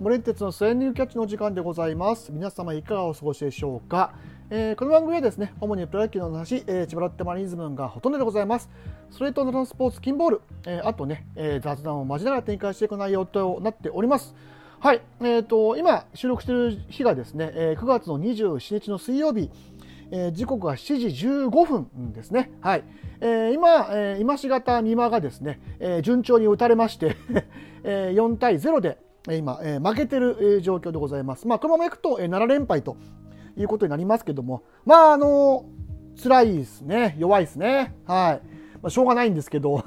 ブレンテツのスエンディングキャッチの時間でございます皆様いかがお過ごしでしょうか、えー、この番組はですね主にプロ野球の話、えー、千葉ロッテマリーズムがほとんどでございますそれとノスポーツ金ボール、えー、あとね、えー、雑談を交えながら展開していく内容となっておりますはい、えーと、今収録している日がですね、えー、9月の27日の水曜日、えー、時刻は7時15分ですね。はい。えー、今、えー、今しがた美馬がですね、えー、順調に打たれまして えー、4対0で今、えー、負けてる、え、状況でございます。まあ、このままいくと、えー、7連敗ということになりますけども、まあ、あのー、辛いですね。弱いですね。はい。まあ、しょうがないんですけど。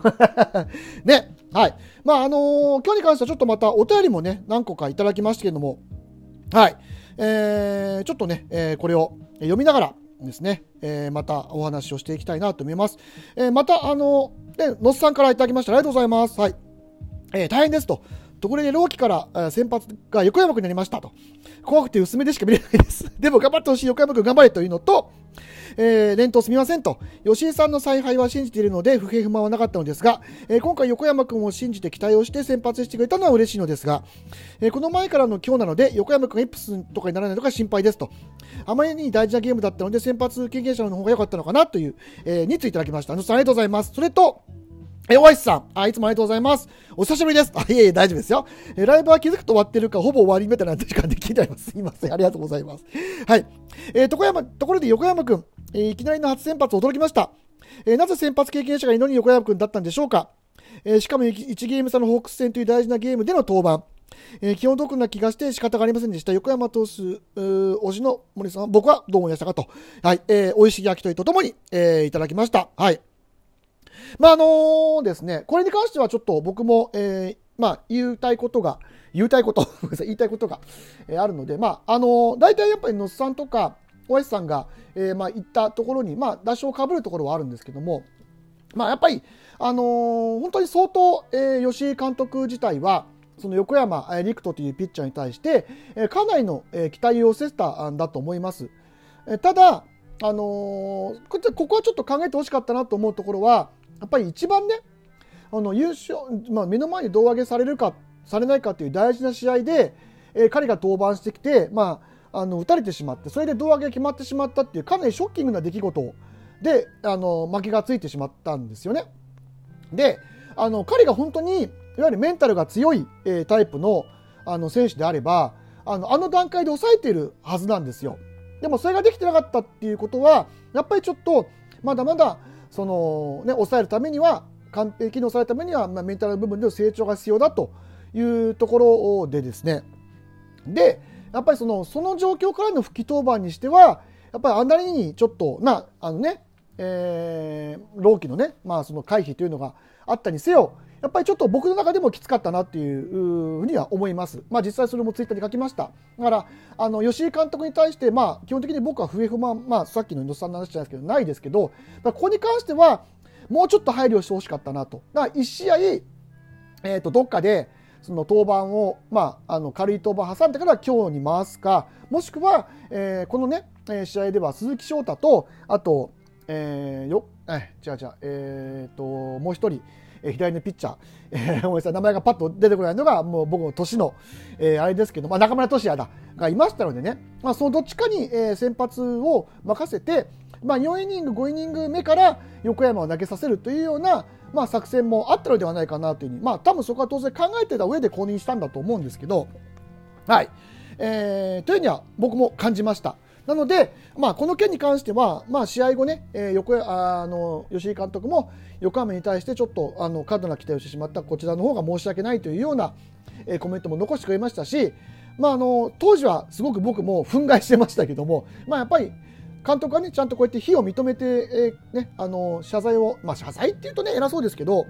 ね。はい。まあ、あのー、今日に関してはちょっとまたお便りもね、何個かいただきましたけども、はい。えー、ちょっとね、えー、これを読みながら、ですね、えー、またお話をしていきたいなと思います。えー、また、あの、ね、のっさんからいただきました。ありがとうございます。はい。えー、大変ですと。ところで、朗希から先発が横山君になりましたと。怖くて薄めでしか見れないです。でも頑張ってほしい横山君頑張れというのと、えー、連投すみませんと。吉井さんの采配は信じているので、不平不満はなかったのですが、えー、今回横山君を信じて期待をして先発してくれたのは嬉しいのですが、えー、この前からの今日なので、横山君がイプスとかにならないのが心配ですと。あまりに大事なゲームだったので、先発経験者の方が良かったのかなという、えー、についただきました。あのありがとうございます。それと、え、おいしさん。あ、いつもありがとうございます。お久しぶりです。あ、いえいえ、大丈夫ですよ。え、ライブは気づくと終わってるか、ほぼ終わりみたいな時間で聞いてあります。すいません。ありがとうございます。はい。えー、とこやま、ところで横山くん、えー、いきなりの初先発驚きました。えー、なぜ先発経験者がいのに横山くんだったんでしょうか。えー、しかも 1, ゲーム差のホークス戦という大事なゲームでの登板。えー、気の毒な気がして仕方がありませんでした。横山投手、推しの森さん、僕はどう思いましたかと。はい。えー、美味しい焼き鳥とともに、えー、いただきました。はい。まあ、あのー、ですね、これに関してはちょっと僕も、えー、まあ、言いたいことが、言いたいこと、言いたいことが、えー、あるので、まあ、あのー、大体やっぱり野津さんとか、大橋さんが、えー、まあ、言ったところに、まあ、打賞をかぶるところはあるんですけども、まあ、やっぱり、あのー、本当に相当、えー、吉井監督自体は、その横山陸斗というピッチャーに対して、えー、かなりの、えー、期待を寄せたんだと思います。えー、ただ、あのー、ここはちょっと考えてほしかったなと思うところは、やっぱり一番ね、あの優勝、まあ、目の前に胴上げされるか、されないかという大事な試合で、えー、彼が登板してきて、まあ、あの打たれてしまって、それで胴上げが決まってしまったっていう、かなりショッキングな出来事で、あの負けがついてしまったんですよね。で、あの彼が本当に、いわゆるメンタルが強い、えー、タイプのあの選手であれば、あのあの段階で抑えているはずなんですよ。でもそれができてなかったっていうことは、やっぱりちょっと、まだまだその、ね、抑えるためには完璧に抑えるためには、まあ、メンタル部分での成長が必要だというところでですね。でやっぱりそのその状況からの復帰登板にしてはやっぱりあんなにちょっとなあのね、えー、老期のね、まあ、その回避というのがあったにせよやっぱりちょっと僕の中でもきつかったなっていうふうには思います。まあ実際それもツイッターに書きました。だから、あの、吉井監督に対して、まあ基本的に僕は不平不満、まあさっきの猪さんの話じゃないですけど、ないですけど、ここに関しては、もうちょっと配慮してほしかったなと。だから1試合、えっ、と、どっかで、その登板を、まあ、あの軽い登板挟んでから今日に回すか、もしくは、えー、このね、試合では鈴木翔太と、あと、えー、よ、え、違う違う、えっ、と、もう一人、え左のピッチャー、えー、名前がパッと出てこないのが、もう僕の年の、えー、あれですけど、まあ、中村俊也だ、がいましたのでね、まあ、そのどっちかに、え、先発を任せて、まあ、4イニング、5イニング目から横山を投げさせるというような、まあ、作戦もあったのではないかなというふうに、まあ、多分そこは当然考えてた上で公認したんだと思うんですけど、はい。えー、というには僕も感じました。なので、まあ、この件に関しては、まあ、試合後ね、えー、横あの吉井監督も横浜に対してちょっとあの過度な期待をしてしまったこちらの方が申し訳ないというような、えー、コメントも残してくれましたし、まあ、あの当時はすごく僕も憤慨してましたけども、まあ、やっぱり監督はねちゃんとこうやって非を認めて、えー、ね、あの謝罪を、まあ、謝罪っていうとね偉そうですけど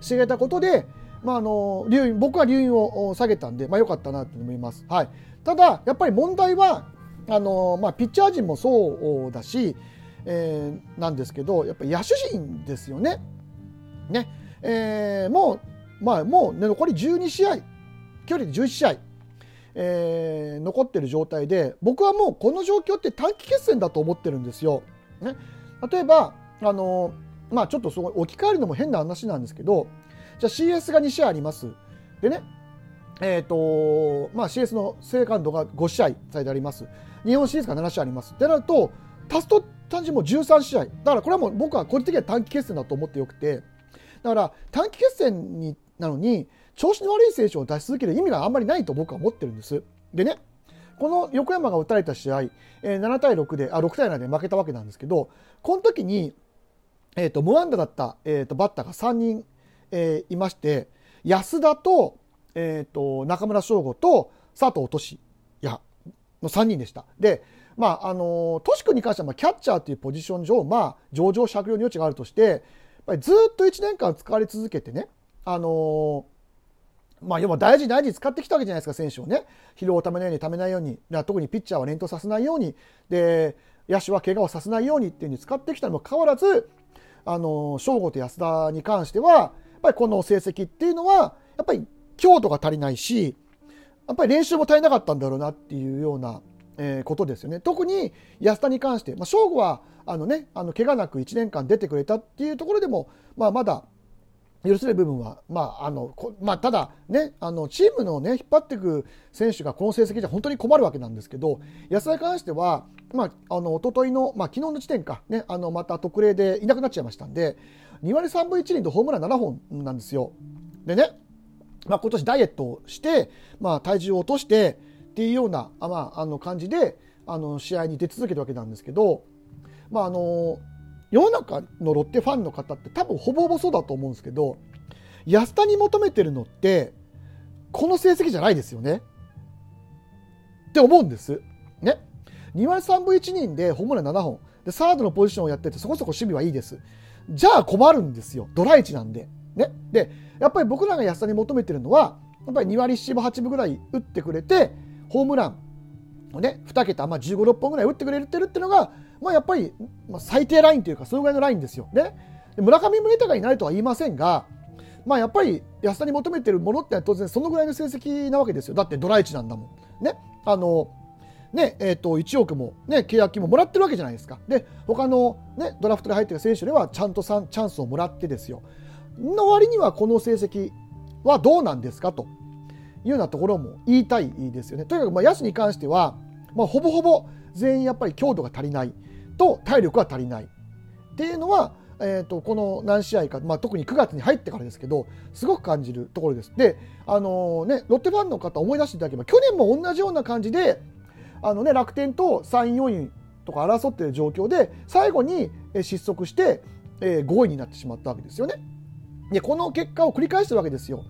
してくれたことで、まあ、あの留僕は留飲を下げたんで、まあ、よかったなと思います。はい、ただやっぱり問題はあのまあ、ピッチャー陣もそうだし、えー、なんですけどやっぱ野手陣ですよね。ねえー、もう、まあ、もう、ね、残り12試合距離で11試合、えー、残ってる状態で僕はもうこの状況って短期決戦だと思ってるんですよ。ね、例えばあのまあ、ちょっとそ置き換えるのも変な話なんですけどじゃあ CS が2試合あります。でねえーとまあ、CS の生還度が5試合されてあります。日本シリーズが7試合あります。ってなると、足すと単純もう13試合。だからこれはもう僕は個人的には短期決戦だと思ってよくて、だから短期決戦になのに、調子の悪い選手を出し続ける意味があんまりないと僕は思ってるんです。でね、この横山が打たれた試合、えー、7対6で、あ、6対7で負けたわけなんですけど、この時に、え、ー、と、無安打だった、え、ー、と、バッターが3人、えー、いまして、安田と、えっ、と、中村翔吾と佐藤俊の3人でした。で、まあ、あの、トシ君に関しては、まあ、キャッチャーというポジション上、まあ、上場酌量の余地があるとして、やっぱりずっと1年間使われ続けてね、あのまあ、要は大事大事に使ってきたわけじゃないですか、選手をね。疲労をためないように、ためないように、特にピッチャーは連投させないように、で、野手は怪我をさせないようにっていうに使ってきたにもかかわらず、あの、正吾と安田に関しては、やっぱりこの成績っていうのは、やっぱり強度が足りないし、やっぱり練習も足りなかったんだろうなっていうような、えー、ことですよね。特に安田に関して、まあ、正吾は、あのね、あの、怪我なく1年間出てくれたっていうところでも、まあ、まだ、許せる部分は、まあ、あの、まあ、ただね、あの、チームのね、引っ張っていく選手がこの成績じゃ本当に困るわけなんですけど、安田に関しては、まあ、あの、一昨日の、まあ、昨日の時点か、ね、あの、また特例でいなくなっちゃいましたんで、2割3分1厘とホームラン7本なんですよ。でね、まあ、今年ダイエットをして、まあ、体重を落としてっていうような、あまあ、あの感じで、あの、試合に出続けたわけなんですけど、まあ、あの、世の中のロッテファンの方って多分ほぼほぼそうだと思うんですけど安田に求めてるのってこの成績じゃないですよね？って思うんです。ね？2割3分1人でホームラン7本でサードのポジションをやっててそこそこ守備はいいです。じゃあ困るんですよ。ドライチなんで。ね。で、やっぱり僕らが安田に求めてるのはやっぱり2割7分8分ぐらい打ってくれてホームランをね2桁、まあ、15、6本ぐらい打ってくれてるっていうのがまあ、やっぱり、まあ、最低ラインというか、そのぐらいのラインですよ。ね、村上宗隆になるとは言いませんが、まあ、やっぱり安田に求めてるものって当然そのぐらいの成績なわけですよ。だってドライチなんだもん。ね。あの、ね、えっ、ー、と、1億も、ね、契約金ももらってるわけじゃないですか。で、他の、ね、ドラフトで入ってる選手ではちゃんとチャンスをもらってですよ。の割にはこの成績はどうなんですかというようなところも言いたいですよね。とにかく、まあ、野手に関しては、まあ、ほぼほぼ全員やっぱり強度が足りない。と体力が足りないっていうのは、えーと、この何試合か、まあ、特に9月に入ってからですけどすごく感じるところです。で、あの、ね、ロッテファンの方思い出していただければ去年も同じような感じであの、ね、楽天と3位4位とか争っている状況で最後に失速して、えー、5位になってしまったわけですよね。でこの結果を繰り返してるわけですよ。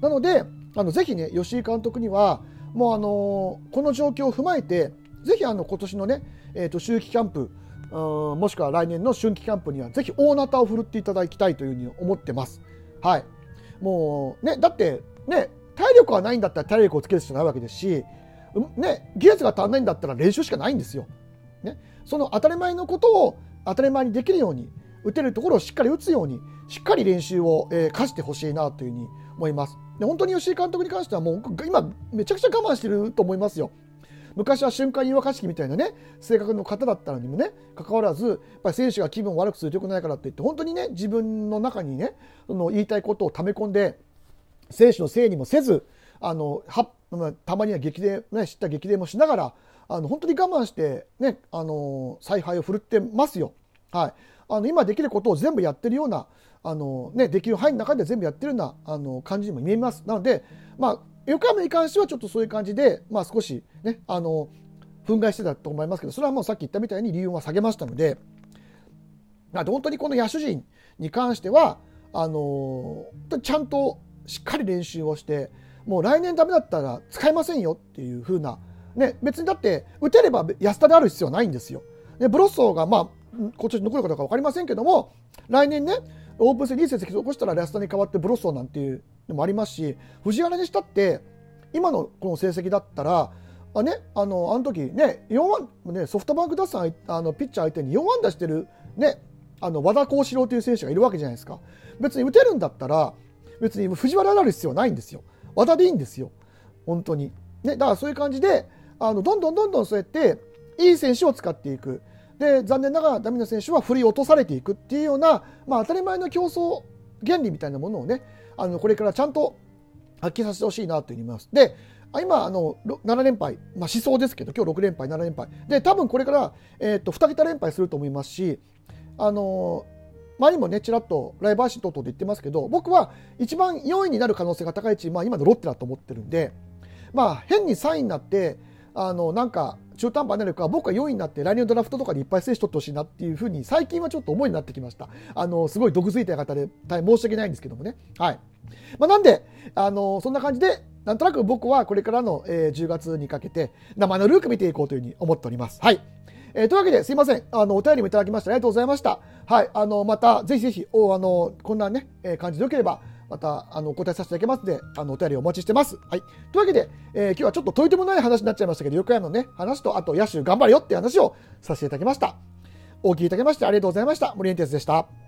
なのであのぜひね吉井監督にはもうあのー、この状況を踏まえてぜひあの今年のね、えーと、秋季キャンプもしくは来年の春季キャンプにはぜひ大ナタを振るっていただきたいというふうに思ってます。はい。もうね、だってね、体力がないんだったら体力をつける必要ないわけですし、ね、技術が足んないんだったら練習しかないんですよ。ね、その当たり前のことを当たり前にできるように、打てるところをしっかり打つように、しっかり練習を、えー、課してほしいなというふうに思います。で本当に吉井監督に関してはもう今めちゃくちゃ我慢してると思いますよ。昔は瞬間湯沸かし器みたいなね性格の方だったのにもねかかわらずやっぱり選手が気分を悪くするとよくないからって言って本当にね自分の中にねその言いたいことを溜め込んで選手のせいにもせずあのはたまには激励ね知った激励もしながらあの本当に我慢してねあの采配を振るってますよ。はい、あの今できることを全部やってるようなあの、ね、できる範囲の中で全部やってるようなあの感じにも見えます。なので、まあ、横浜に関してはちょっとそういう感じで、まあ、少しね、あの、憤慨してたと思いますけど、それはもうさっき言ったみたいに理由は下げましたので、本当にこの野手陣に関しては、あのちゃんとしっかり練習をして、もう来年ダメだったら使えませんよっていう風な、ね、別にだって打てれば安田である必要はないんですよ。でブロッソーが、まあ、今年残るかどうか分かりませんけども、来年ね、オープン戦いい成績を起こしたら安田に代わってブロッソーなんていうのもありますし藤原にしたって今のこの成績だったらあね、あのあの時ね4ワン、ね、ソフトバンク打線あのピッチャー相手に4安打してる、ね、あの和田幸四郎という選手がいるわけじゃないですか。別に打てるんだったら別に藤原になる必要はないんですよ。和田でいいんですよ。本当に、ね、だからそういう感じであのどんどんどんどんそうやっていい選手を使っていく。で残念ながらダメな選手は振り落とされていくっていうような、まあ、当たり前の競争原理みたいなものをねあのこれからちゃんと発揮させてほしいなというふうに思います。で、今、あの7連敗、まあ、思想ですけど、今日6連敗、7連敗。で、多分これから、えーと、2桁連敗すると思いますし、あの前にもね、ちらっとライブ配信等々で言ってますけど、僕は一番4位になる可能性が高いチームは今のロッテだと思ってるんで、まあ、変に3位になって、あのなんか中途半端なるか僕は4位になって来年のドラフトとかでいっぱい選手取ってほしいなっていうふうに最近はちょっと思いになってきましたあのすごい毒づいた方で大変申し訳ないんですけどもね。はい、まあ、なんであのそんな感じでなんとなく僕はこれからの、えー、10月にかけて生のルーク見ていこうというふうに思っております。はい。えー、というわけですいません。あのお便りもいただきましてありがとうございました。はい。あのまたぜひぜひおあのこんなね、えー、感じでよければまたあのお答えさせていただきますので、あのお便りお待ちしてます。はい。というわけで、えー、今日はちょっとといてもない話になっちゃいましたけど、横山のね、話と、あと野手頑張れよっていう話をさせていただきました。お聞きいただきましてありがとうございました。森エンテスでした。